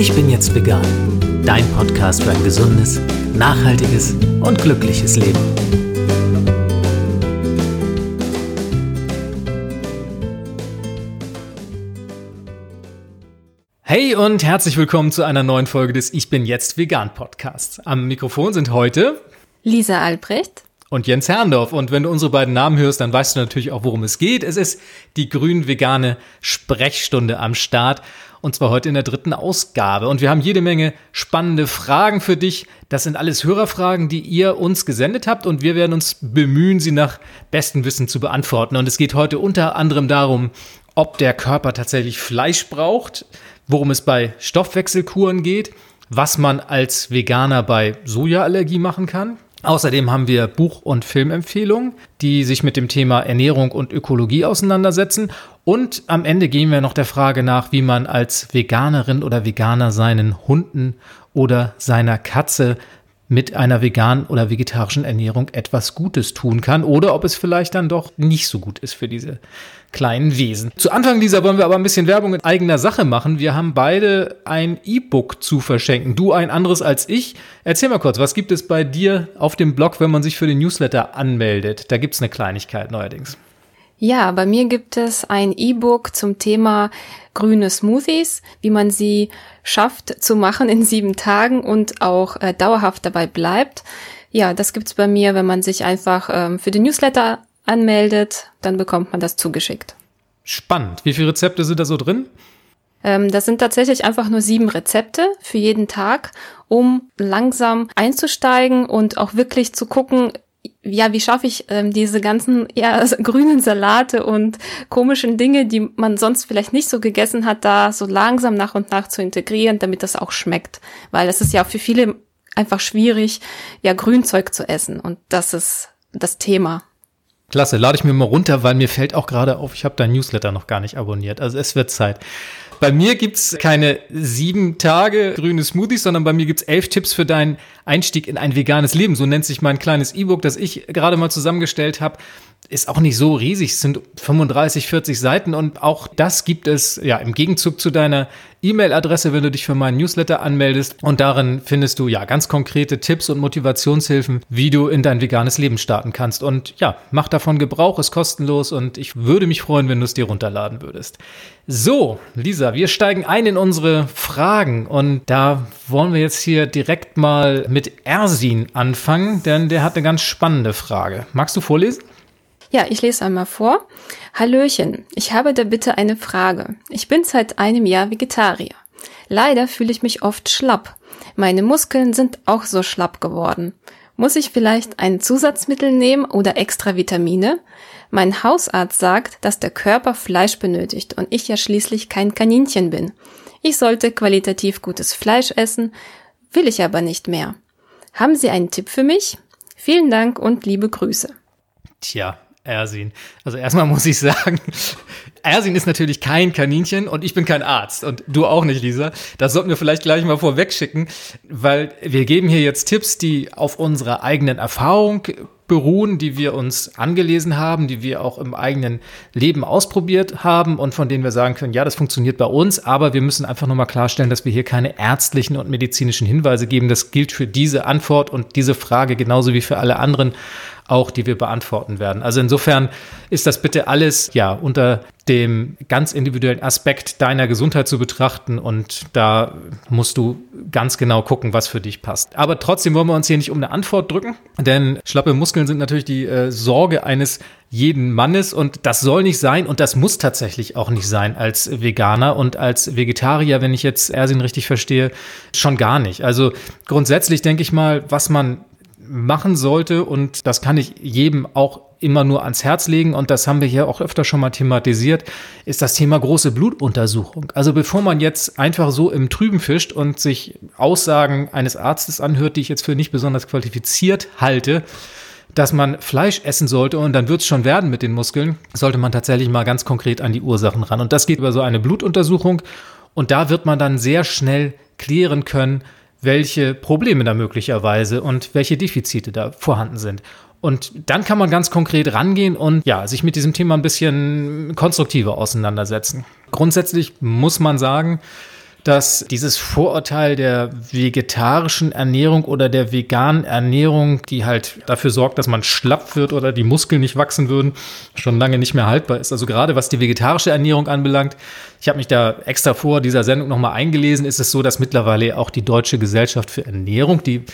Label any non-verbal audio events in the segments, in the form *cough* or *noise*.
Ich bin jetzt vegan. Dein Podcast für ein gesundes, nachhaltiges und glückliches Leben. Hey und herzlich willkommen zu einer neuen Folge des Ich bin jetzt vegan Podcasts. Am Mikrofon sind heute Lisa Albrecht und Jens Herrndorf. Und wenn du unsere beiden Namen hörst, dann weißt du natürlich auch, worum es geht. Es ist die grün-vegane Sprechstunde am Start. Und zwar heute in der dritten Ausgabe. Und wir haben jede Menge spannende Fragen für dich. Das sind alles Hörerfragen, die ihr uns gesendet habt. Und wir werden uns bemühen, sie nach bestem Wissen zu beantworten. Und es geht heute unter anderem darum, ob der Körper tatsächlich Fleisch braucht, worum es bei Stoffwechselkuren geht, was man als Veganer bei Sojaallergie machen kann, Außerdem haben wir Buch- und Filmempfehlungen, die sich mit dem Thema Ernährung und Ökologie auseinandersetzen. Und am Ende gehen wir noch der Frage nach, wie man als Veganerin oder Veganer seinen Hunden oder seiner Katze mit einer veganen oder vegetarischen Ernährung etwas Gutes tun kann oder ob es vielleicht dann doch nicht so gut ist für diese kleinen Wesen. Zu Anfang dieser wollen wir aber ein bisschen Werbung in eigener Sache machen. Wir haben beide ein E-Book zu verschenken. Du ein anderes als ich. Erzähl mal kurz, was gibt es bei dir auf dem Blog, wenn man sich für den Newsletter anmeldet? Da gibt es eine Kleinigkeit neuerdings. Ja, bei mir gibt es ein E-Book zum Thema grüne Smoothies, wie man sie schafft zu machen in sieben Tagen und auch äh, dauerhaft dabei bleibt. Ja, das gibt's bei mir, wenn man sich einfach ähm, für den Newsletter anmeldet, dann bekommt man das zugeschickt. Spannend. Wie viele Rezepte sind da so drin? Ähm, das sind tatsächlich einfach nur sieben Rezepte für jeden Tag, um langsam einzusteigen und auch wirklich zu gucken, ja, wie schaffe ich ähm, diese ganzen ja, *laughs* grünen Salate und komischen Dinge, die man sonst vielleicht nicht so gegessen hat, da so langsam nach und nach zu integrieren, damit das auch schmeckt. Weil es ist ja für viele einfach schwierig, ja, Grünzeug zu essen. Und das ist das Thema. Klasse, lade ich mir mal runter, weil mir fällt auch gerade auf, ich habe dein Newsletter noch gar nicht abonniert. Also es wird Zeit. Bei mir gibt's keine sieben Tage grüne Smoothies, sondern bei mir gibt's elf Tipps für deinen Einstieg in ein veganes Leben. So nennt sich mein kleines E-Book, das ich gerade mal zusammengestellt habe ist auch nicht so riesig, es sind 35, 40 Seiten und auch das gibt es ja im Gegenzug zu deiner E-Mail-Adresse, wenn du dich für meinen Newsletter anmeldest und darin findest du ja ganz konkrete Tipps und Motivationshilfen, wie du in dein veganes Leben starten kannst und ja, mach davon Gebrauch, ist kostenlos und ich würde mich freuen, wenn du es dir runterladen würdest. So, Lisa, wir steigen ein in unsere Fragen und da wollen wir jetzt hier direkt mal mit Ersin anfangen, denn der hat eine ganz spannende Frage. Magst du vorlesen? Ja, ich lese einmal vor. Hallöchen, ich habe da bitte eine Frage. Ich bin seit einem Jahr Vegetarier. Leider fühle ich mich oft schlapp. Meine Muskeln sind auch so schlapp geworden. Muss ich vielleicht ein Zusatzmittel nehmen oder extra Vitamine? Mein Hausarzt sagt, dass der Körper Fleisch benötigt und ich ja schließlich kein Kaninchen bin. Ich sollte qualitativ gutes Fleisch essen, will ich aber nicht mehr. Haben Sie einen Tipp für mich? Vielen Dank und liebe Grüße. Tja, Ersin. Also erstmal *laughs* muss ich sagen, Ersin ist natürlich kein Kaninchen und ich bin kein Arzt und du auch nicht, Lisa. Das sollten wir vielleicht gleich mal vorweg schicken, weil wir geben hier jetzt Tipps, die auf unserer eigenen Erfahrung beruhen, die wir uns angelesen haben, die wir auch im eigenen Leben ausprobiert haben und von denen wir sagen können, ja, das funktioniert bei uns, aber wir müssen einfach nochmal klarstellen, dass wir hier keine ärztlichen und medizinischen Hinweise geben. Das gilt für diese Antwort und diese Frage genauso wie für alle anderen auch, die wir beantworten werden. Also insofern ist das bitte alles ja unter dem ganz individuellen Aspekt deiner Gesundheit zu betrachten und da musst du ganz genau gucken, was für dich passt. Aber trotzdem wollen wir uns hier nicht um eine Antwort drücken, denn schlappe Muskeln sind natürlich die äh, Sorge eines jeden Mannes und das soll nicht sein und das muss tatsächlich auch nicht sein als Veganer und als Vegetarier, wenn ich jetzt Ersin richtig verstehe, schon gar nicht. Also grundsätzlich denke ich mal, was man machen sollte und das kann ich jedem auch immer nur ans Herz legen und das haben wir hier auch öfter schon mal thematisiert, ist das Thema große Blutuntersuchung. Also bevor man jetzt einfach so im Trüben fischt und sich Aussagen eines Arztes anhört, die ich jetzt für nicht besonders qualifiziert halte, dass man Fleisch essen sollte und dann wird es schon werden mit den Muskeln, sollte man tatsächlich mal ganz konkret an die Ursachen ran. Und das geht über so eine Blutuntersuchung und da wird man dann sehr schnell klären können, welche Probleme da möglicherweise und welche Defizite da vorhanden sind. Und dann kann man ganz konkret rangehen und ja, sich mit diesem Thema ein bisschen konstruktiver auseinandersetzen. Grundsätzlich muss man sagen, dass dieses Vorurteil der vegetarischen Ernährung oder der veganen Ernährung, die halt dafür sorgt, dass man schlapp wird oder die Muskeln nicht wachsen würden, schon lange nicht mehr haltbar ist. Also gerade was die vegetarische Ernährung anbelangt, ich habe mich da extra vor dieser Sendung nochmal eingelesen, ist es so, dass mittlerweile auch die Deutsche Gesellschaft für Ernährung, die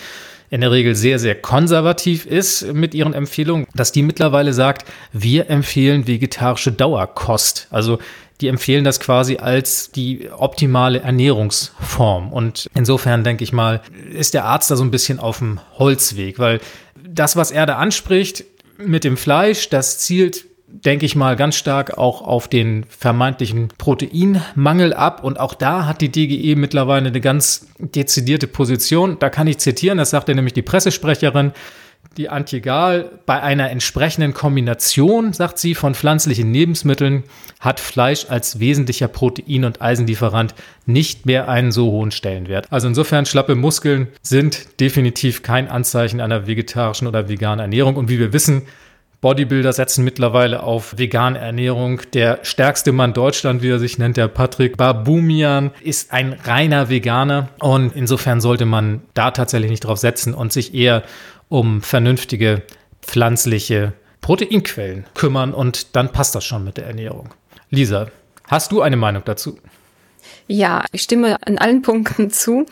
in der Regel sehr, sehr konservativ ist mit ihren Empfehlungen, dass die mittlerweile sagt, wir empfehlen vegetarische Dauerkost. Also die empfehlen das quasi als die optimale Ernährungsform. Und insofern denke ich mal, ist der Arzt da so ein bisschen auf dem Holzweg, weil das, was er da anspricht mit dem Fleisch, das zielt denke ich mal, ganz stark auch auf den vermeintlichen Proteinmangel ab. Und auch da hat die DGE mittlerweile eine ganz dezidierte Position. Da kann ich zitieren, das sagte nämlich die Pressesprecherin, die Antje Gahl, bei einer entsprechenden Kombination, sagt sie, von pflanzlichen Lebensmitteln hat Fleisch als wesentlicher Protein- und Eisenlieferant nicht mehr einen so hohen Stellenwert. Also insofern schlappe Muskeln sind definitiv kein Anzeichen einer vegetarischen oder veganen Ernährung. Und wie wir wissen, Bodybuilder setzen mittlerweile auf vegane Ernährung. Der stärkste Mann Deutschland, wie er sich nennt, der Patrick Babumian, ist ein reiner Veganer. Und insofern sollte man da tatsächlich nicht drauf setzen und sich eher um vernünftige pflanzliche Proteinquellen kümmern. Und dann passt das schon mit der Ernährung. Lisa, hast du eine Meinung dazu? Ja, ich stimme an allen Punkten zu.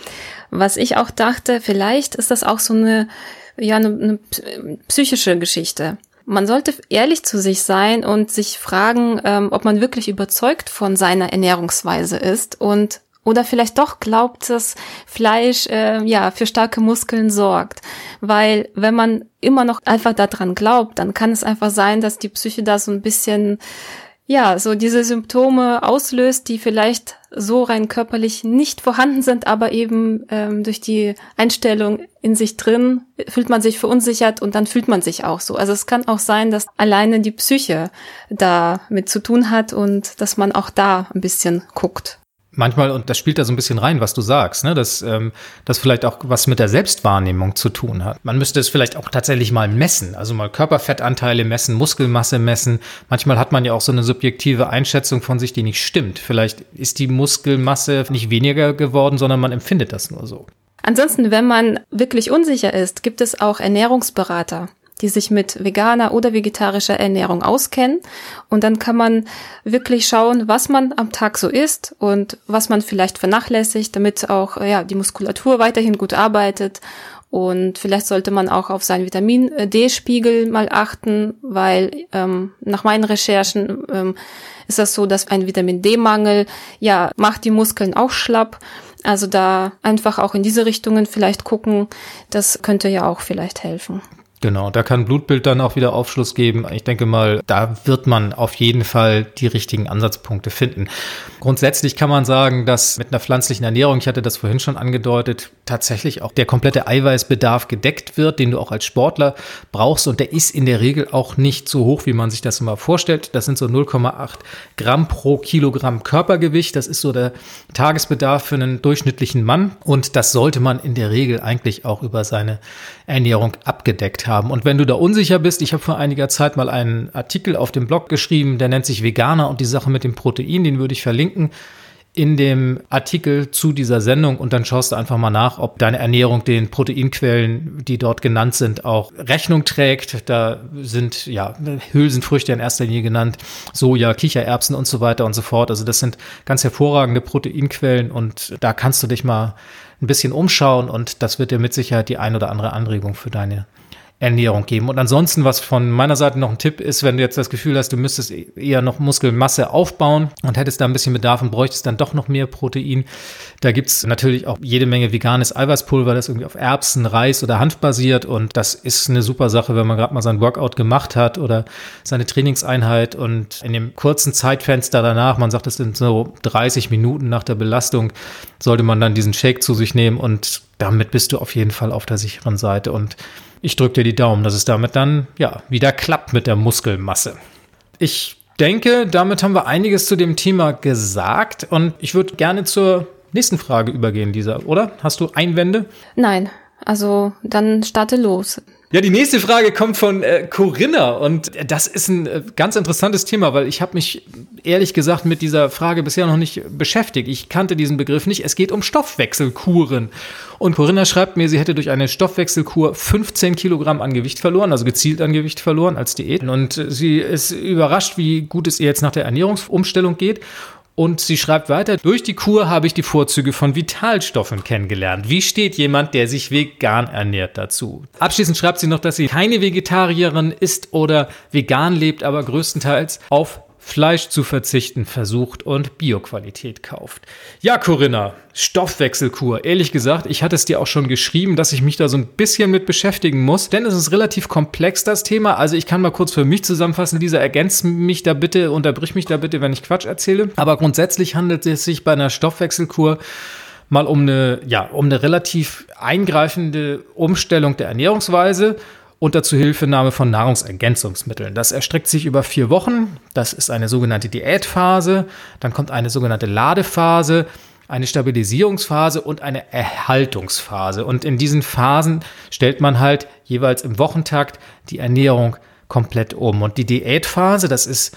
Was ich auch dachte, vielleicht ist das auch so eine, ja, eine, eine psychische Geschichte. Man sollte ehrlich zu sich sein und sich fragen, ähm, ob man wirklich überzeugt von seiner Ernährungsweise ist und oder vielleicht doch glaubt, dass Fleisch äh, ja für starke Muskeln sorgt, weil wenn man immer noch einfach daran glaubt, dann kann es einfach sein, dass die Psyche da so ein bisschen ja, so diese Symptome auslöst, die vielleicht so rein körperlich nicht vorhanden sind, aber eben ähm, durch die Einstellung in sich drin fühlt man sich verunsichert und dann fühlt man sich auch so. Also es kann auch sein, dass alleine die Psyche da mit zu tun hat und dass man auch da ein bisschen guckt. Manchmal, und das spielt da so ein bisschen rein, was du sagst, ne? dass ähm, das vielleicht auch was mit der Selbstwahrnehmung zu tun hat. Man müsste es vielleicht auch tatsächlich mal messen, also mal Körperfettanteile messen, Muskelmasse messen. Manchmal hat man ja auch so eine subjektive Einschätzung von sich, die nicht stimmt. Vielleicht ist die Muskelmasse nicht weniger geworden, sondern man empfindet das nur so. Ansonsten, wenn man wirklich unsicher ist, gibt es auch Ernährungsberater die sich mit veganer oder vegetarischer Ernährung auskennen. Und dann kann man wirklich schauen, was man am Tag so isst und was man vielleicht vernachlässigt, damit auch ja, die Muskulatur weiterhin gut arbeitet. Und vielleicht sollte man auch auf seinen Vitamin D-Spiegel mal achten, weil ähm, nach meinen Recherchen ähm, ist das so, dass ein Vitamin D-Mangel ja macht die Muskeln auch schlapp. Also da einfach auch in diese Richtungen vielleicht gucken, das könnte ja auch vielleicht helfen. Genau, da kann Blutbild dann auch wieder Aufschluss geben. Ich denke mal, da wird man auf jeden Fall die richtigen Ansatzpunkte finden. Grundsätzlich kann man sagen, dass mit einer pflanzlichen Ernährung, ich hatte das vorhin schon angedeutet, tatsächlich auch der komplette Eiweißbedarf gedeckt wird, den du auch als Sportler brauchst. Und der ist in der Regel auch nicht so hoch, wie man sich das immer vorstellt. Das sind so 0,8 Gramm pro Kilogramm Körpergewicht. Das ist so der Tagesbedarf für einen durchschnittlichen Mann. Und das sollte man in der Regel eigentlich auch über seine Ernährung abgedeckt haben haben. Und wenn du da unsicher bist, ich habe vor einiger Zeit mal einen Artikel auf dem Blog geschrieben, der nennt sich Veganer und die Sache mit dem Protein, den würde ich verlinken in dem Artikel zu dieser Sendung und dann schaust du einfach mal nach, ob deine Ernährung den Proteinquellen, die dort genannt sind, auch Rechnung trägt. Da sind ja Hülsenfrüchte in erster Linie genannt, Soja, Kichererbsen und so weiter und so fort. Also das sind ganz hervorragende Proteinquellen und da kannst du dich mal ein bisschen umschauen und das wird dir mit Sicherheit die ein oder andere Anregung für deine Ernährung geben. Und ansonsten, was von meiner Seite noch ein Tipp ist, wenn du jetzt das Gefühl hast, du müsstest eher noch Muskelmasse aufbauen und hättest da ein bisschen Bedarf und bräuchtest dann doch noch mehr Protein, da gibt's natürlich auch jede Menge veganes Eiweißpulver, das irgendwie auf Erbsen, Reis oder Hanf basiert. Und das ist eine super Sache, wenn man gerade mal sein Workout gemacht hat oder seine Trainingseinheit. Und in dem kurzen Zeitfenster danach, man sagt, es sind so 30 Minuten nach der Belastung, sollte man dann diesen Shake zu sich nehmen. Und damit bist du auf jeden Fall auf der sicheren Seite. Und ich drücke dir die Daumen, dass es damit dann ja wieder klappt mit der Muskelmasse. Ich denke, damit haben wir einiges zu dem Thema gesagt und ich würde gerne zur nächsten Frage übergehen, Lisa, oder? Hast du Einwände? Nein, also dann starte los. Ja, die nächste Frage kommt von äh, Corinna und das ist ein äh, ganz interessantes Thema, weil ich habe mich ehrlich gesagt mit dieser Frage bisher noch nicht beschäftigt. Ich kannte diesen Begriff nicht. Es geht um Stoffwechselkuren. Und Corinna schreibt mir, sie hätte durch eine Stoffwechselkur 15 Kilogramm an Gewicht verloren, also gezielt an Gewicht verloren als Diät. Und sie ist überrascht, wie gut es ihr jetzt nach der Ernährungsumstellung geht. Und sie schreibt weiter, durch die Kur habe ich die Vorzüge von Vitalstoffen kennengelernt. Wie steht jemand, der sich vegan ernährt dazu? Abschließend schreibt sie noch, dass sie keine Vegetarierin ist oder vegan lebt, aber größtenteils auf Fleisch zu verzichten versucht und Bioqualität kauft. Ja, Corinna, Stoffwechselkur. Ehrlich gesagt, ich hatte es dir auch schon geschrieben, dass ich mich da so ein bisschen mit beschäftigen muss, denn es ist relativ komplex, das Thema. Also ich kann mal kurz für mich zusammenfassen. Lisa, ergänzt mich da bitte, unterbrich mich da bitte, wenn ich Quatsch erzähle. Aber grundsätzlich handelt es sich bei einer Stoffwechselkur mal um eine, ja, um eine relativ eingreifende Umstellung der Ernährungsweise unter Zuhilfenahme von Nahrungsergänzungsmitteln. Das erstreckt sich über vier Wochen. Das ist eine sogenannte Diätphase. Dann kommt eine sogenannte Ladephase, eine Stabilisierungsphase und eine Erhaltungsphase. Und in diesen Phasen stellt man halt jeweils im Wochentakt die Ernährung komplett um. Und die Diätphase, das ist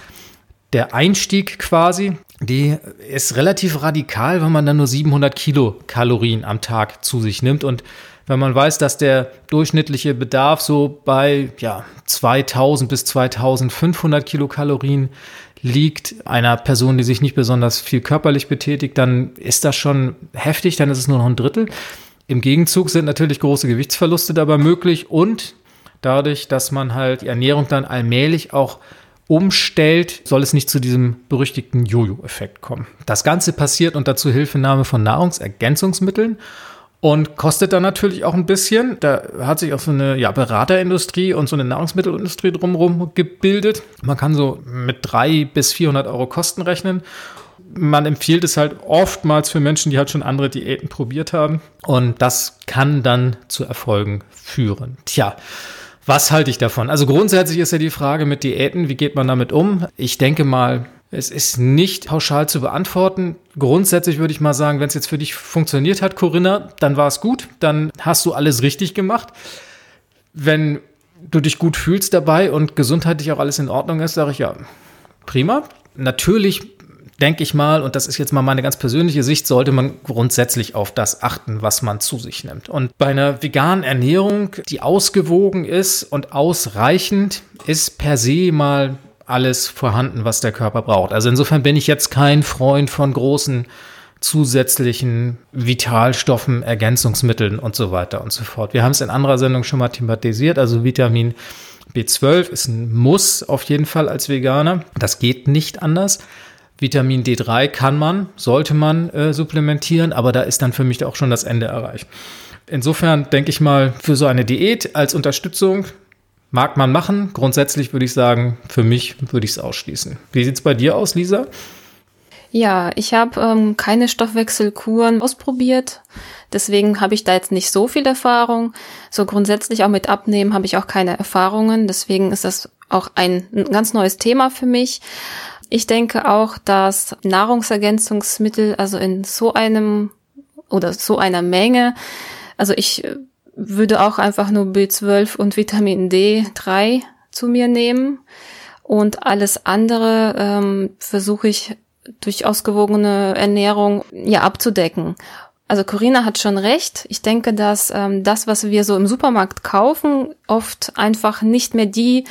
der Einstieg quasi, die ist relativ radikal, wenn man dann nur 700 Kilokalorien am Tag zu sich nimmt und wenn man weiß, dass der durchschnittliche Bedarf so bei ja, 2000 bis 2500 Kilokalorien liegt, einer Person, die sich nicht besonders viel körperlich betätigt, dann ist das schon heftig, dann ist es nur noch ein Drittel. Im Gegenzug sind natürlich große Gewichtsverluste dabei möglich und dadurch, dass man halt die Ernährung dann allmählich auch umstellt, soll es nicht zu diesem berüchtigten Jojo-Effekt kommen. Das Ganze passiert unter Zuhilfenahme von Nahrungsergänzungsmitteln und kostet dann natürlich auch ein bisschen. Da hat sich auch so eine ja, Beraterindustrie und so eine Nahrungsmittelindustrie drumherum gebildet. Man kann so mit 300 bis 400 Euro Kosten rechnen. Man empfiehlt es halt oftmals für Menschen, die halt schon andere Diäten probiert haben. Und das kann dann zu Erfolgen führen. Tja, was halte ich davon? Also grundsätzlich ist ja die Frage mit Diäten, wie geht man damit um? Ich denke mal, es ist nicht pauschal zu beantworten. Grundsätzlich würde ich mal sagen, wenn es jetzt für dich funktioniert hat, Corinna, dann war es gut, dann hast du alles richtig gemacht. Wenn du dich gut fühlst dabei und gesundheitlich auch alles in Ordnung ist, sage ich ja, prima. Natürlich denke ich mal, und das ist jetzt mal meine ganz persönliche Sicht, sollte man grundsätzlich auf das achten, was man zu sich nimmt. Und bei einer veganen Ernährung, die ausgewogen ist und ausreichend, ist per se mal alles vorhanden, was der Körper braucht. Also insofern bin ich jetzt kein Freund von großen zusätzlichen Vitalstoffen, Ergänzungsmitteln und so weiter und so fort. Wir haben es in anderer Sendung schon mal thematisiert. Also Vitamin B12 ist ein Muss auf jeden Fall als Veganer. Das geht nicht anders. Vitamin D3 kann man, sollte man äh, supplementieren, aber da ist dann für mich auch schon das Ende erreicht. Insofern denke ich mal, für so eine Diät als Unterstützung Mag man machen. Grundsätzlich würde ich sagen, für mich würde ich es ausschließen. Wie sieht es bei dir aus, Lisa? Ja, ich habe ähm, keine Stoffwechselkuren ausprobiert. Deswegen habe ich da jetzt nicht so viel Erfahrung. So grundsätzlich auch mit Abnehmen habe ich auch keine Erfahrungen. Deswegen ist das auch ein, ein ganz neues Thema für mich. Ich denke auch, dass Nahrungsergänzungsmittel, also in so einem oder so einer Menge, also ich würde auch einfach nur B12 und Vitamin D3 zu mir nehmen. Und alles andere ähm, versuche ich durch ausgewogene Ernährung ja abzudecken. Also Corinna hat schon recht. Ich denke, dass ähm, das, was wir so im Supermarkt kaufen, oft einfach nicht mehr die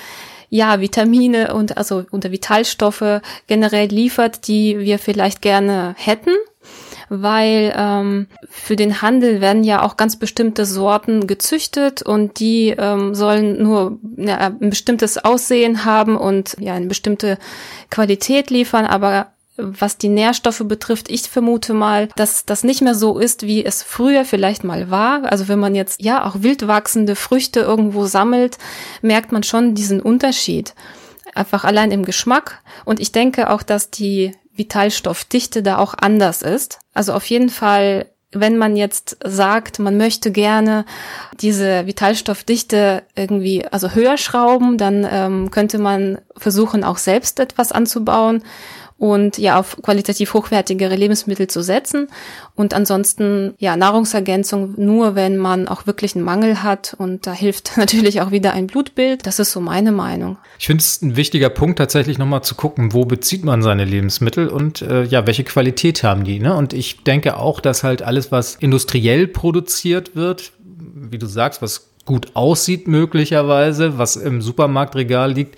ja Vitamine und also unter Vitalstoffe generell liefert, die wir vielleicht gerne hätten weil ähm, für den Handel werden ja auch ganz bestimmte Sorten gezüchtet und die ähm, sollen nur ja, ein bestimmtes Aussehen haben und ja eine bestimmte Qualität liefern, aber was die Nährstoffe betrifft, ich vermute mal, dass das nicht mehr so ist, wie es früher vielleicht mal war. Also wenn man jetzt ja auch wild wachsende Früchte irgendwo sammelt, merkt man schon diesen Unterschied. Einfach allein im Geschmack. Und ich denke auch, dass die Vitalstoffdichte da auch anders ist. Also auf jeden Fall, wenn man jetzt sagt, man möchte gerne diese Vitalstoffdichte irgendwie also höher schrauben, dann ähm, könnte man versuchen, auch selbst etwas anzubauen. Und ja auf qualitativ hochwertigere Lebensmittel zu setzen und ansonsten ja Nahrungsergänzung nur, wenn man auch wirklich einen Mangel hat und da hilft *laughs* natürlich auch wieder ein Blutbild. Das ist so meine Meinung. Ich finde es ein wichtiger Punkt tatsächlich nochmal zu gucken, wo bezieht man seine Lebensmittel und äh, ja, welche Qualität haben die. Ne? Und ich denke auch, dass halt alles, was industriell produziert wird, wie du sagst, was gut aussieht möglicherweise, was im Supermarktregal liegt,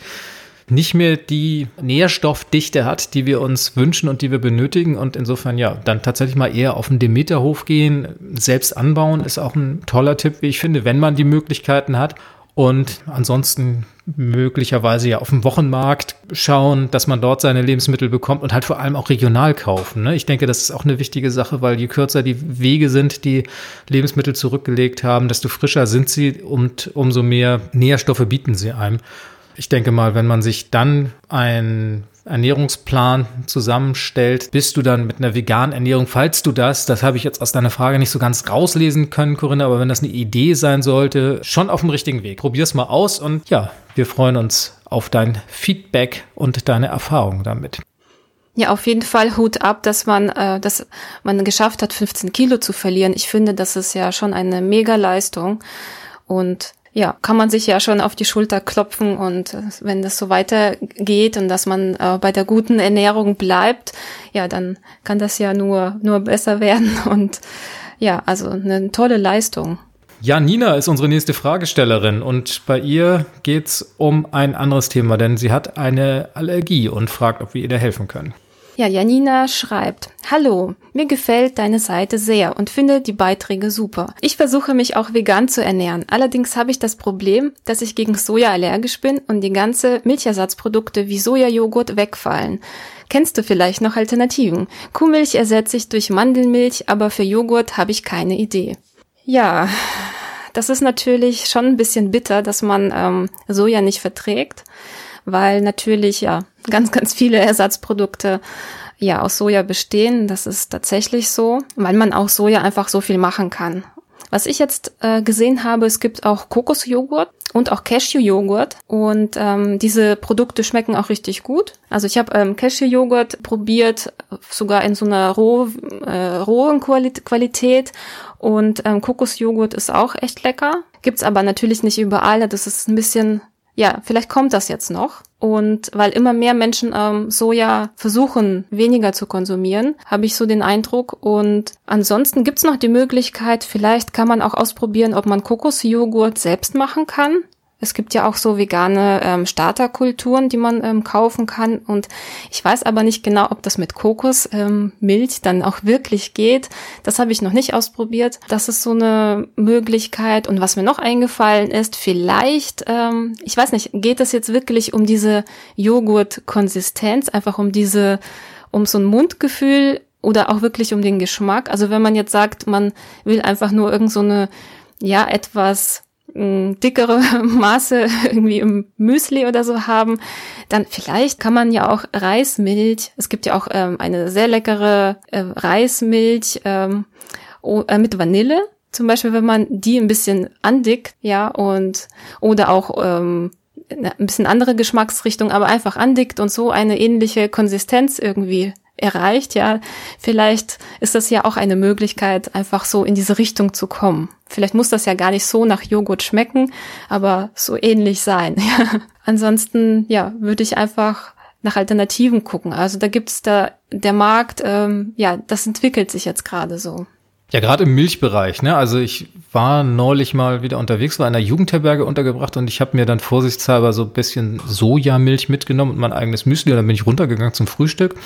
nicht mehr die Nährstoffdichte hat, die wir uns wünschen und die wir benötigen. Und insofern ja, dann tatsächlich mal eher auf den Demeterhof gehen, selbst anbauen, ist auch ein toller Tipp, wie ich finde, wenn man die Möglichkeiten hat. Und ansonsten möglicherweise ja auf dem Wochenmarkt schauen, dass man dort seine Lebensmittel bekommt und halt vor allem auch regional kaufen. Ne? Ich denke, das ist auch eine wichtige Sache, weil je kürzer die Wege sind, die Lebensmittel zurückgelegt haben, desto frischer sind sie und umso mehr Nährstoffe bieten sie einem ich denke mal, wenn man sich dann ein Ernährungsplan zusammenstellt, bist du dann mit einer veganen Ernährung, falls du das, das habe ich jetzt aus deiner Frage nicht so ganz rauslesen können, Corinna, aber wenn das eine Idee sein sollte, schon auf dem richtigen Weg. Probier's mal aus und ja, wir freuen uns auf dein Feedback und deine Erfahrungen damit. Ja, auf jeden Fall Hut ab, dass man, äh, dass man geschafft hat, 15 Kilo zu verlieren. Ich finde, das ist ja schon eine Mega-Leistung. Und ja, kann man sich ja schon auf die Schulter klopfen und äh, wenn das so weitergeht und dass man äh, bei der guten Ernährung bleibt, ja, dann kann das ja nur, nur besser *laughs* werden und ja, also eine tolle Leistung. Ja, Nina ist unsere nächste Fragestellerin und bei ihr geht's um ein anderes Thema, denn sie hat eine Allergie und fragt, ob wir ihr da helfen können. Ja, Janina schreibt, Hallo, mir gefällt deine Seite sehr und finde die Beiträge super. Ich versuche mich auch vegan zu ernähren. Allerdings habe ich das Problem, dass ich gegen Soja allergisch bin und die ganze Milchersatzprodukte wie Sojajoghurt wegfallen. Kennst du vielleicht noch Alternativen? Kuhmilch ersetze ich durch Mandelmilch, aber für Joghurt habe ich keine Idee. Ja, das ist natürlich schon ein bisschen bitter, dass man ähm, Soja nicht verträgt weil natürlich ja *laughs* ganz, ganz viele Ersatzprodukte ja aus Soja bestehen. Das ist tatsächlich so, weil man auch Soja einfach so viel machen kann. Was ich jetzt äh, gesehen habe, es gibt auch Kokosjoghurt und auch Cashewjoghurt und ähm, diese Produkte schmecken auch richtig gut. Also ich habe ähm, Cashewjoghurt probiert, sogar in so einer roh, äh, rohen Qualität und ähm, Kokosjoghurt ist auch echt lecker. Gibt's aber natürlich nicht überall. Das ist ein bisschen ja, vielleicht kommt das jetzt noch. Und weil immer mehr Menschen ähm, Soja versuchen, weniger zu konsumieren, habe ich so den Eindruck. Und ansonsten gibt's noch die Möglichkeit, vielleicht kann man auch ausprobieren, ob man Kokosjoghurt selbst machen kann. Es gibt ja auch so vegane ähm, Starterkulturen, die man ähm, kaufen kann. Und ich weiß aber nicht genau, ob das mit Kokosmilch ähm, dann auch wirklich geht. Das habe ich noch nicht ausprobiert. Das ist so eine Möglichkeit. Und was mir noch eingefallen ist, vielleicht, ähm, ich weiß nicht, geht es jetzt wirklich um diese Joghurt-Konsistenz, einfach um diese, um so ein Mundgefühl oder auch wirklich um den Geschmack? Also wenn man jetzt sagt, man will einfach nur irgend so eine, ja, etwas dickere *laughs* Maße irgendwie im Müsli oder so haben, dann vielleicht kann man ja auch Reismilch, es gibt ja auch ähm, eine sehr leckere äh, Reismilch ähm, äh, mit Vanille, zum Beispiel, wenn man die ein bisschen andickt, ja, und oder auch ähm, ein bisschen andere Geschmacksrichtung, aber einfach andickt und so eine ähnliche Konsistenz irgendwie erreicht, ja, vielleicht ist das ja auch eine Möglichkeit, einfach so in diese Richtung zu kommen. Vielleicht muss das ja gar nicht so nach Joghurt schmecken, aber so ähnlich sein. *laughs* Ja. Ansonsten, ja, würde ich einfach nach Alternativen gucken. Also da gibt's da der Markt, ähm, ja, das entwickelt sich jetzt gerade so. Ja, gerade im Milchbereich, ne? Also ich war neulich mal wieder unterwegs, war in einer Jugendherberge untergebracht und ich habe mir dann vorsichtshalber so ein bisschen Sojamilch mitgenommen und mein eigenes Müsli. Und dann bin ich runtergegangen zum Frühstück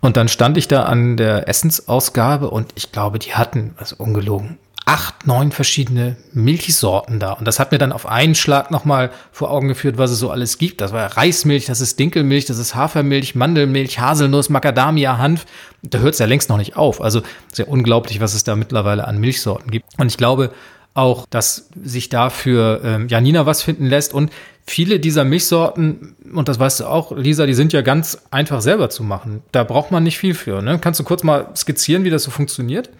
und dann stand ich da an der Essensausgabe und ich glaube, die hatten, also ungelogen, acht, neun verschiedene Milchsorten da. Und das hat mir dann auf einen Schlag nochmal vor Augen geführt, was es so alles gibt. Das war Reismilch, das ist Dinkelmilch, das ist Hafermilch, Mandelmilch, Haselnuss, Macadamia, Hanf. Da hört es ja längst noch nicht auf. Also sehr unglaublich, was es da mittlerweile an Milchsorten gibt. Und ich glaube, auch, dass sich dafür ähm, Janina was finden lässt. Und viele dieser Milchsorten, und das weißt du auch, Lisa, die sind ja ganz einfach selber zu machen. Da braucht man nicht viel für. Ne? Kannst du kurz mal skizzieren, wie das so funktioniert?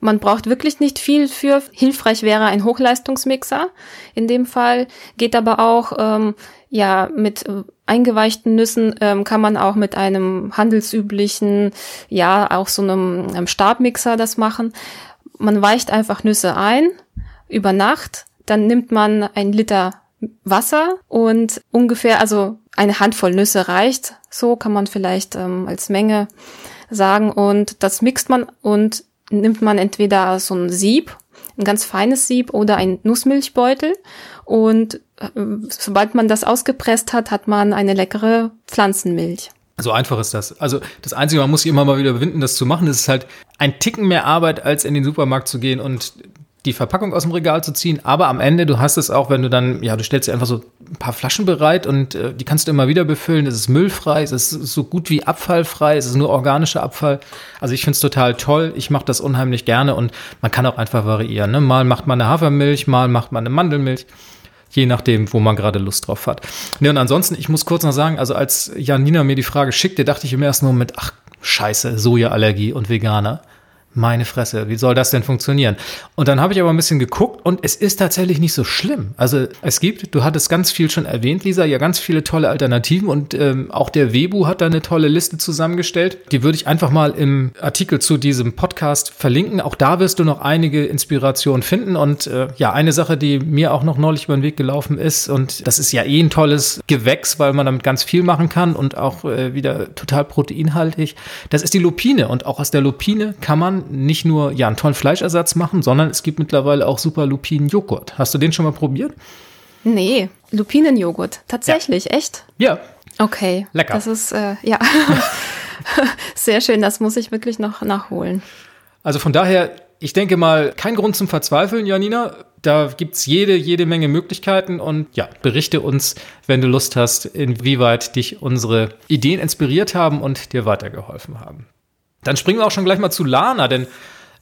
Man braucht wirklich nicht viel für. Hilfreich wäre ein Hochleistungsmixer. In dem Fall geht aber auch ähm, Ja, mit äh, eingeweichten Nüssen ähm, kann man auch mit einem handelsüblichen, ja, auch so einem, einem Stabmixer das machen. Man weicht einfach Nüsse ein über Nacht, dann nimmt man ein Liter Wasser und ungefähr, also eine Handvoll Nüsse reicht. So kann man vielleicht ähm, als Menge sagen. Und das mixt man und nimmt man entweder so ein Sieb, ein ganz feines Sieb oder ein Nussmilchbeutel. Und äh, sobald man das ausgepresst hat, hat man eine leckere Pflanzenmilch. So einfach ist das. Also das Einzige, man muss sich immer mal wieder überwinden, das zu machen. Das ist halt ein Ticken mehr Arbeit, als in den Supermarkt zu gehen und die Verpackung aus dem Regal zu ziehen, aber am Ende, du hast es auch, wenn du dann, ja, du stellst dir einfach so ein paar Flaschen bereit und äh, die kannst du immer wieder befüllen. Es ist müllfrei, es ist so gut wie abfallfrei, es ist nur organischer Abfall. Also ich finde es total toll, ich mache das unheimlich gerne und man kann auch einfach variieren. Ne? Mal macht man eine Hafermilch, mal macht man eine Mandelmilch je nachdem, wo man gerade Lust drauf hat. Ne, und ansonsten, ich muss kurz noch sagen, also als Janina mir die Frage schickte, dachte ich im ersten Moment, ach, scheiße, Sojaallergie und Veganer meine Fresse, wie soll das denn funktionieren? Und dann habe ich aber ein bisschen geguckt und es ist tatsächlich nicht so schlimm. Also es gibt, du hattest ganz viel schon erwähnt, Lisa, ja ganz viele tolle Alternativen und ähm, auch der Webu hat da eine tolle Liste zusammengestellt. Die würde ich einfach mal im Artikel zu diesem Podcast verlinken. Auch da wirst du noch einige Inspirationen finden und äh, ja, eine Sache, die mir auch noch neulich über den Weg gelaufen ist und das ist ja eh ein tolles Gewächs, weil man damit ganz viel machen kann und auch äh, wieder total proteinhaltig. Das ist die Lupine und auch aus der Lupine kann man nicht nur ja einen tollen Fleischersatz machen, sondern es gibt mittlerweile auch super Lupinen-Joghurt. Hast du den schon mal probiert? Nee, Lupinenjoghurt. Tatsächlich, ja. echt? Ja. Okay. Lecker. Das ist, äh, ja. *laughs* Sehr schön, das muss ich wirklich noch nachholen. Also von daher, ich denke mal, kein Grund zum Verzweifeln, Janina. Da gibt es jede, jede Menge Möglichkeiten und ja, berichte uns, wenn du Lust hast, inwieweit dich unsere Ideen inspiriert haben und dir weitergeholfen haben. Dann springen wir auch schon gleich mal zu Lana, denn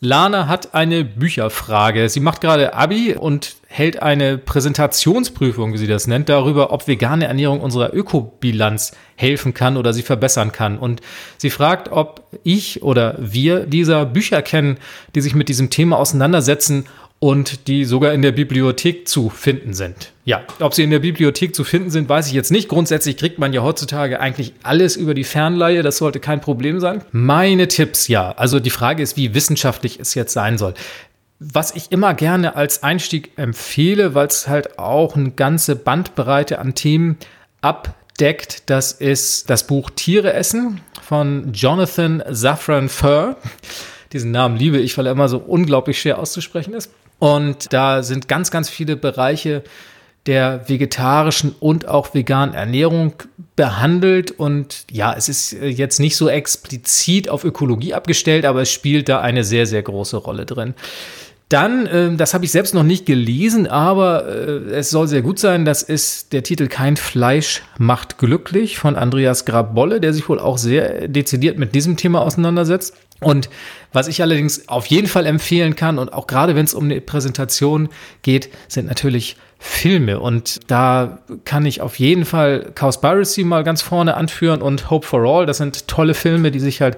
Lana hat eine Bücherfrage. Sie macht gerade Abi und hält eine Präsentationsprüfung, wie sie das nennt, darüber, ob vegane Ernährung unserer Ökobilanz helfen kann oder sie verbessern kann. Und sie fragt, ob ich oder wir dieser Bücher kennen, die sich mit diesem Thema auseinandersetzen und die sogar in der Bibliothek zu finden sind. Ja, ob sie in der Bibliothek zu finden sind, weiß ich jetzt nicht. Grundsätzlich kriegt man ja heutzutage eigentlich alles über die Fernleihe. Das sollte kein Problem sein. Meine Tipps, ja. Also die Frage ist, wie wissenschaftlich es jetzt sein soll. Was ich immer gerne als Einstieg empfehle, weil es halt auch eine ganze Bandbreite an Themen abdeckt, das ist das Buch Tiere essen von Jonathan Safran Fur. Diesen Namen liebe ich, weil er immer so unglaublich schwer auszusprechen ist. Und da sind ganz, ganz viele Bereiche der vegetarischen und auch veganen Ernährung behandelt. Und ja, es ist äh, jetzt nicht so explizit auf Ökologie abgestellt, aber es spielt da eine sehr, sehr große Rolle drin. Dann, äh, das habe ich selbst noch nicht gelesen, aber äh, es soll sehr gut sein. Das ist der Titel Kein Fleisch macht glücklich von Andreas Grabolle, der sich wohl auch sehr dezidiert mit diesem Thema auseinandersetzt. Und was ich allerdings auf jeden Fall empfehlen kann, und auch gerade wenn es um eine Präsentation geht, sind natürlich Filme. Und da kann ich auf jeden Fall Cowspiracy mal ganz vorne anführen und Hope for All. Das sind tolle Filme, die sich halt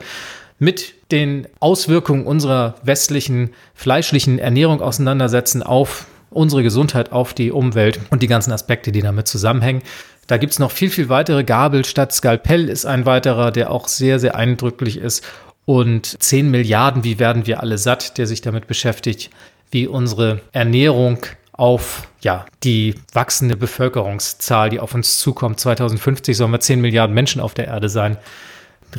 mit den Auswirkungen unserer westlichen fleischlichen Ernährung auseinandersetzen auf unsere Gesundheit, auf die Umwelt und die ganzen Aspekte, die damit zusammenhängen. Da gibt es noch viel, viel weitere. Gabel statt Skalpell ist ein weiterer, der auch sehr, sehr eindrücklich ist und 10 Milliarden, wie werden wir alle satt, der sich damit beschäftigt, wie unsere Ernährung auf ja, die wachsende Bevölkerungszahl, die auf uns zukommt. 2050 sollen wir 10 Milliarden Menschen auf der Erde sein,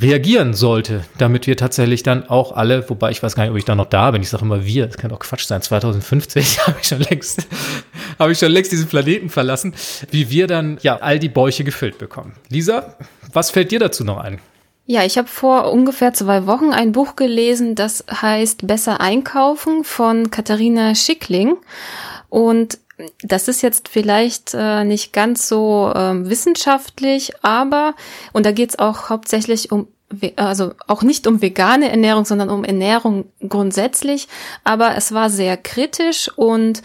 reagieren sollte, damit wir tatsächlich dann auch alle, wobei ich weiß gar nicht, ob ich da noch da bin, ich sage immer wir, das kann doch Quatsch sein, 2050 *laughs* habe ich schon längst, *laughs* habe ich schon längst diesen Planeten verlassen, wie wir dann ja all die Bäuche gefüllt bekommen. Lisa, was fällt dir dazu noch ein? Ja, ich habe vor ungefähr zwei Wochen ein Buch gelesen, das heißt Besser einkaufen von Katharina Schickling. Und das ist jetzt vielleicht äh, nicht ganz so äh, wissenschaftlich, aber, und da geht's auch hauptsächlich um also auch nicht um vegane Ernährung, sondern um Ernährung grundsätzlich. Aber es war sehr kritisch und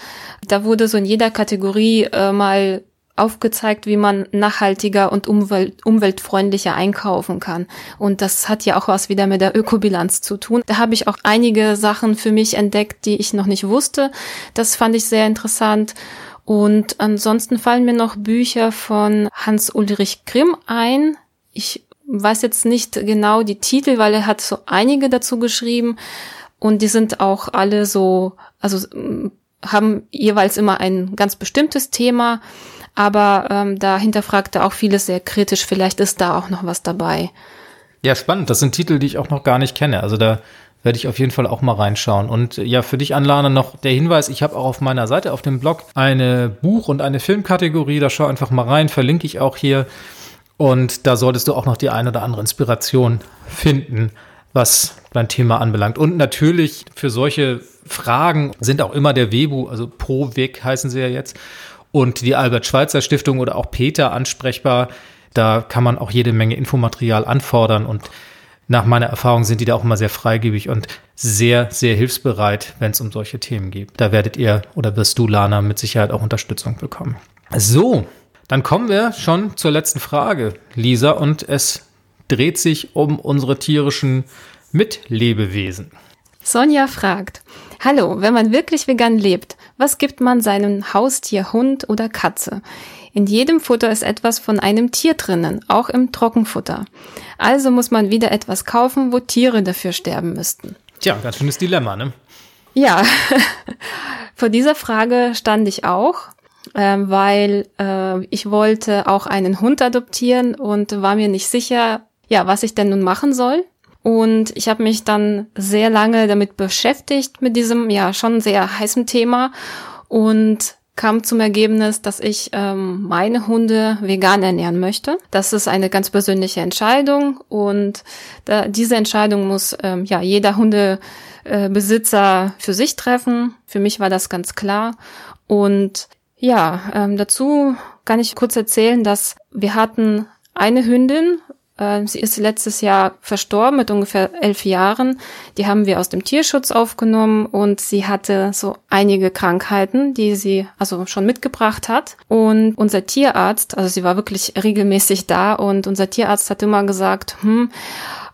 da wurde so in jeder Kategorie äh, mal aufgezeigt, wie man nachhaltiger und umwelt umweltfreundlicher einkaufen kann. Und das hat ja auch was wieder mit der Ökobilanz zu tun. Da habe ich auch einige Sachen für mich entdeckt, die ich noch nicht wusste. Das fand ich sehr interessant. Und ansonsten fallen mir noch Bücher von Hans-Ulrich Grimm ein. Ich weiß jetzt nicht genau die Titel, weil er hat so einige dazu geschrieben und die sind auch alle so, also haben jeweils immer ein ganz bestimmtes Thema, aber ähm, da hinterfragt er auch vieles sehr kritisch. Vielleicht ist da auch noch was dabei. Ja, spannend. Das sind Titel, die ich auch noch gar nicht kenne. Also da werde ich auf jeden Fall auch mal reinschauen. Und ja, für dich, Anlane, noch der Hinweis, ich habe auch auf meiner Seite auf dem Blog eine Buch- und eine Filmkategorie. Da schau einfach mal rein, verlinke ich auch hier. Und da solltest du auch noch die ein oder andere Inspiration finden, was dein Thema anbelangt. Und natürlich für solche Fragen sind auch immer der Webu, also Pro Weg heißen sie ja jetzt, und die Albert Schweitzer Stiftung oder auch Peter ansprechbar. Da kann man auch jede Menge Infomaterial anfordern und nach meiner Erfahrung sind die da auch immer sehr freigebig und sehr, sehr hilfsbereit, wenn es um solche Themen geht. Da werdet ihr oder wirst du, Lana, mit Sicherheit auch Unterstützung bekommen. So, dann kommen wir schon zur letzten Frage, Lisa, und es dreht sich um unsere tierischen Mitlebewesen. Sonja fragt, Hallo, wenn man wirklich vegan lebt, was gibt man seinem Haustier, Hund oder Katze? In jedem Futter ist etwas von einem Tier drinnen, auch im Trockenfutter. Also muss man wieder etwas kaufen, wo Tiere dafür sterben müssten. Tja, ganz schönes Dilemma, ne? Ja, *laughs* vor dieser Frage stand ich auch, äh, weil äh, ich wollte auch einen Hund adoptieren und war mir nicht sicher, ja, was ich denn nun machen soll. Und ich habe mich dann sehr lange damit beschäftigt, mit diesem ja schon sehr heißen Thema und kam zum Ergebnis, dass ich ähm, meine Hunde vegan ernähren möchte. Das ist eine ganz persönliche Entscheidung und da, diese Entscheidung muss ähm, ja jeder Hundebesitzer äh, für sich treffen. Für mich war das ganz klar und ja, ähm, dazu kann ich kurz erzählen, dass wir hatten eine Hündin, sie ist letztes Jahr verstorben mit ungefähr elf Jahren. Die haben wir aus dem Tierschutz aufgenommen und sie hatte so einige Krankheiten, die sie also schon mitgebracht hat. Und unser Tierarzt, also sie war wirklich regelmäßig da und unser Tierarzt hat immer gesagt, hm,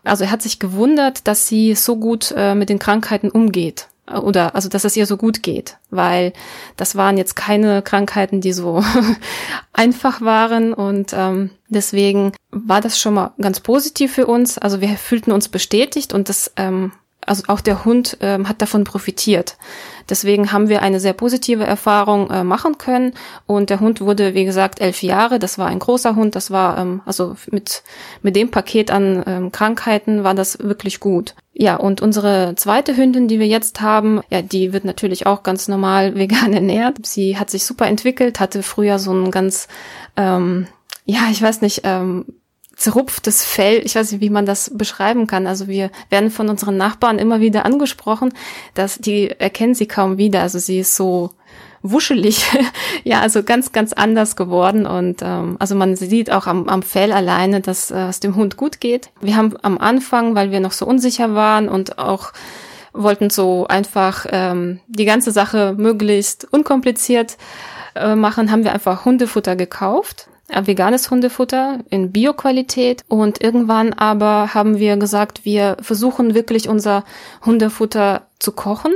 also er hat sich gewundert, dass sie so gut äh, mit den Krankheiten umgeht oder also dass es ihr so gut geht, weil das waren jetzt keine Krankheiten, die so *laughs* einfach waren und ähm, deswegen war das schon mal ganz positiv für uns. Also wir fühlten uns bestätigt und das ähm, also auch der Hund ähm, hat davon profitiert. Deswegen haben wir eine sehr positive Erfahrung äh, machen können und der Hund wurde, wie gesagt, elf Jahre. Das war ein großer Hund. Das war ähm, also mit mit dem Paket an ähm, Krankheiten war das wirklich gut. Ja, und unsere zweite Hündin, die wir jetzt haben, ja, die wird natürlich auch ganz normal *laughs* vegan ernährt. Sie hat sich super entwickelt, hatte früher so ein ganz ähm, ja, ich weiß nicht, ähm, zerrupftes Fell. Ich weiß nicht, wie man das beschreiben kann. Also wir werden von unseren Nachbarn immer wieder angesprochen, dass die erkennen sie kaum wieder. Also sie ist so wuschelig, *laughs* ja, also ganz, ganz anders geworden. Und ähm, also man sieht auch am, am Fell alleine, dass äh, es dem Hund gut geht. Wir haben am Anfang, weil wir noch so unsicher waren und auch wollten so einfach ähm, die ganze Sache möglichst unkompliziert äh, machen, haben wir einfach Hundefutter gekauft veganes Hundefutter in Bioqualität und irgendwann aber haben wir gesagt, wir versuchen wirklich unser Hundefutter zu kochen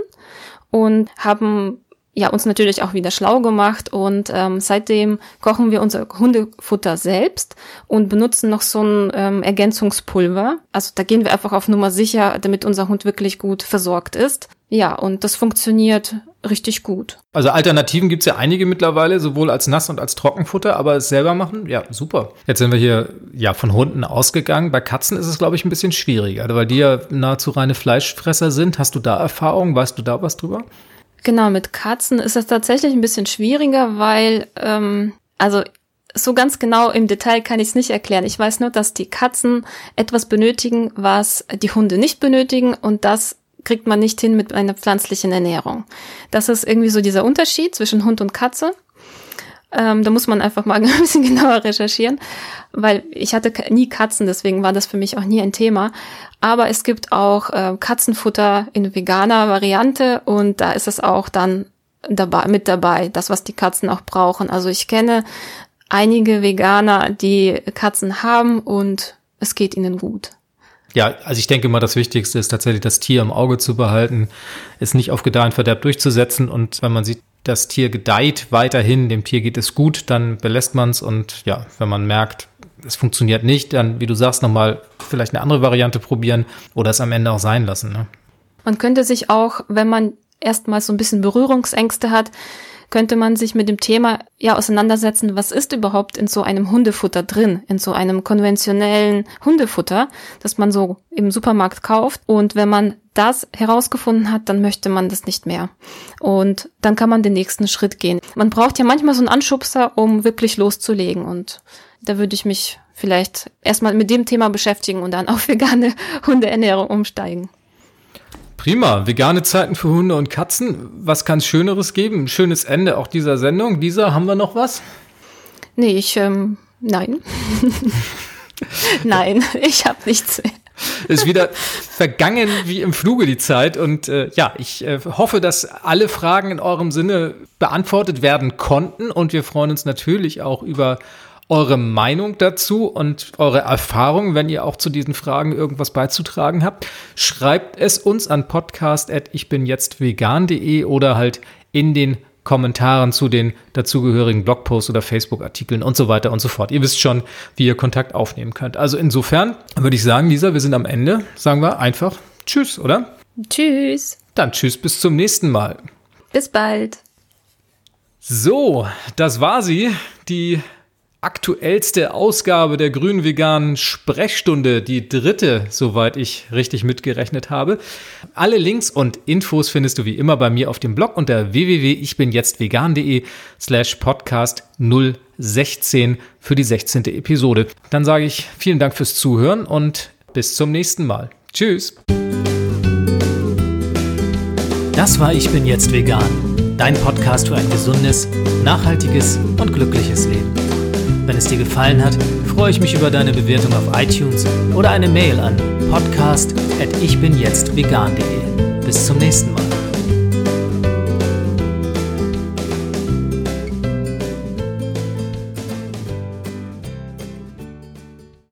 und haben ja uns natürlich auch wieder schlau gemacht und ähm, seitdem kochen wir unser Hundefutter selbst und benutzen noch so ein ähm, Ergänzungspulver. Also da gehen wir einfach auf Nummer sicher, damit unser Hund wirklich gut versorgt ist. Ja, und das funktioniert richtig gut. Also Alternativen gibt's ja einige mittlerweile, sowohl als Nass- und als Trockenfutter, aber es selber machen, ja, super. Jetzt sind wir hier ja von Hunden ausgegangen. Bei Katzen ist es, glaube ich, ein bisschen schwieriger, weil die ja nahezu reine Fleischfresser sind. Hast du da Erfahrung? Weißt du da was drüber? Genau, mit Katzen ist es tatsächlich ein bisschen schwieriger, weil, ähm, also so ganz genau im Detail kann ich es nicht erklären. Ich weiß nur, dass die Katzen etwas benötigen, was die Hunde nicht benötigen und das kriegt man nicht hin mit einer pflanzlichen Ernährung. Das ist irgendwie so dieser Unterschied zwischen Hund und Katze. Ähm, da muss man einfach mal *laughs* ein bisschen genauer recherchieren, weil ich hatte nie Katzen, deswegen war das für mich auch nie ein Thema. Aber es gibt auch äh, Katzenfutter in veganer Variante und da ist es auch dann dabei, mit dabei, das, was die Katzen auch brauchen. Also ich kenne einige Veganer, die Katzen haben und es geht ihnen gut. Ja, also ich denke mal, das Wichtigste ist tatsächlich, das Tier im Auge zu behalten, es nicht auf Gedeih und Verderb durchzusetzen. Und wenn man sieht, das Tier gedeiht weiterhin, dem Tier geht es gut, dann belässt man es und ja, wenn man merkt, es funktioniert nicht, dann, wie du sagst, nochmal vielleicht eine andere Variante probieren oder es am Ende auch sein lassen. Ne? Man könnte sich auch, wenn man erstmal so ein bisschen Berührungsängste hat, könnte man sich mit dem Thema ja auseinandersetzen, was ist überhaupt in so einem Hundefutter drin, in so einem konventionellen Hundefutter, das man so im Supermarkt kauft. Und wenn man das herausgefunden hat, dann möchte man das nicht mehr. Und dann kann man den nächsten Schritt gehen. Man braucht ja manchmal so einen Anschubser, um wirklich loszulegen. Und da würde ich mich vielleicht erstmal mit dem Thema beschäftigen und dann auf vegane *laughs* Hundeernährung umsteigen. Prima, vegane Zeiten für Hunde und Katzen. Was kann es Schöneres geben? Ein schönes Ende auch dieser Sendung. Dieser, haben wir noch was? Nee, ich, ähm, nein. *laughs* nein, ich habe nichts mehr. Ist wieder vergangen wie im Fluge die Zeit. Und äh, ja, ich äh, hoffe, dass alle Fragen in eurem Sinne beantwortet werden konnten. Und wir freuen uns natürlich auch über eure Meinung dazu und eure Erfahrung, wenn ihr auch zu diesen Fragen irgendwas beizutragen habt. Schreibt es uns an podcast.ichbinjetztvegan.de oder halt in den Kommentaren zu den dazugehörigen Blogposts oder Facebook-Artikeln und so weiter und so fort. Ihr wisst schon, wie ihr Kontakt aufnehmen könnt. Also insofern würde ich sagen, Lisa, wir sind am Ende. Sagen wir einfach Tschüss, oder? Tschüss. Dann Tschüss, bis zum nächsten Mal. Bis bald. So, das war sie, die aktuellste Ausgabe der grünen veganen Sprechstunde, die dritte, soweit ich richtig mitgerechnet habe. Alle Links und Infos findest du wie immer bei mir auf dem Blog unter www.ichbinjetztvegan.de slash podcast 016 für die 16. Episode. Dann sage ich vielen Dank fürs Zuhören und bis zum nächsten Mal. Tschüss. Das war Ich bin jetzt vegan, dein Podcast für ein gesundes, nachhaltiges und glückliches Leben. Wenn es dir gefallen hat, freue ich mich über deine Bewertung auf iTunes oder eine Mail an podcast@ichbinjetztvegan.de. Bis zum nächsten Mal.